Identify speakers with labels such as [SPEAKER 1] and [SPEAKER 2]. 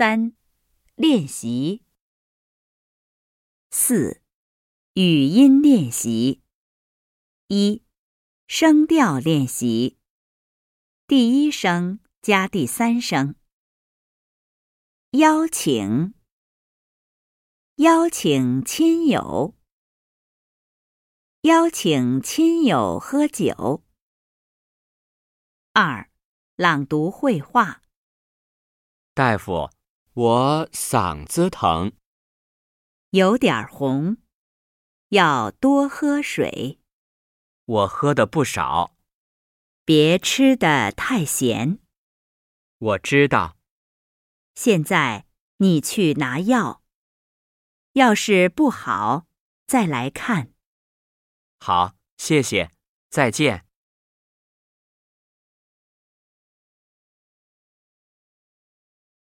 [SPEAKER 1] 三、练习。四、语音练习。一、声调练习。第一声加第三声。邀请，邀请亲友，邀请亲友喝酒。二、朗读绘画。
[SPEAKER 2] 大夫，我嗓子疼，
[SPEAKER 1] 有点红，要多喝水，
[SPEAKER 2] 我喝的不少。
[SPEAKER 1] 别吃的太咸。
[SPEAKER 2] 我知道，
[SPEAKER 1] 现在你去拿药，要是不好再来看。
[SPEAKER 2] 好，谢谢，再见。